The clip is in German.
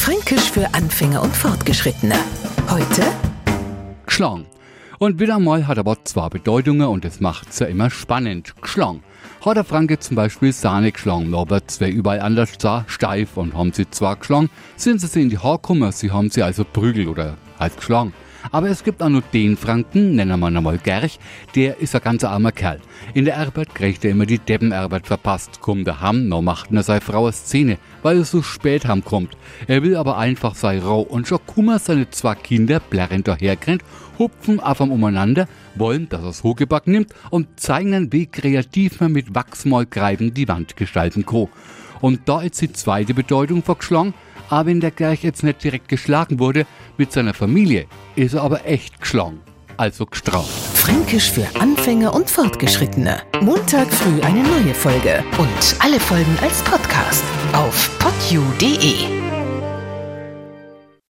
Fränkisch für Anfänger und Fortgeschrittene. Heute Gschlang. Und wieder mal hat aber zwei Bedeutungen und das macht's ja immer spannend. Gschlang. Hat der Franke zum Beispiel Sahne geschlagen, aber zwei überall anders da steif und haben sie zwar geschlagen, sind sie in die Haare gekommen, sie haben sie also prügelt oder halt geschlagen. Aber es gibt auch noch den Franken, nennen wir ihn einmal Gerch, der ist ein ganz armer Kerl. In der Arbeit kriegt er immer die Deppenarbeit verpasst. Kommt der Ham, noch macht er seine Frau eine Szene, weil es so spät ham kommt. Er will aber einfach sei Rau und schon kummer seine zwei Kinder blärrend daherkrennt, hupfen am umeinander, wollen, dass er's Hogeback nimmt und zeigen dann, wie kreativ man mit Wachsmalkreiben die Wand gestalten kann. Und da ist die zweite Bedeutung vorgeschlagen, aber wenn der gleich jetzt nicht direkt geschlagen wurde, mit seiner Familie ist er aber echt geschlagen. Also gestraft. Fränkisch für Anfänger und Fortgeschrittene. Montag früh eine neue Folge und alle Folgen als Podcast auf podu.de.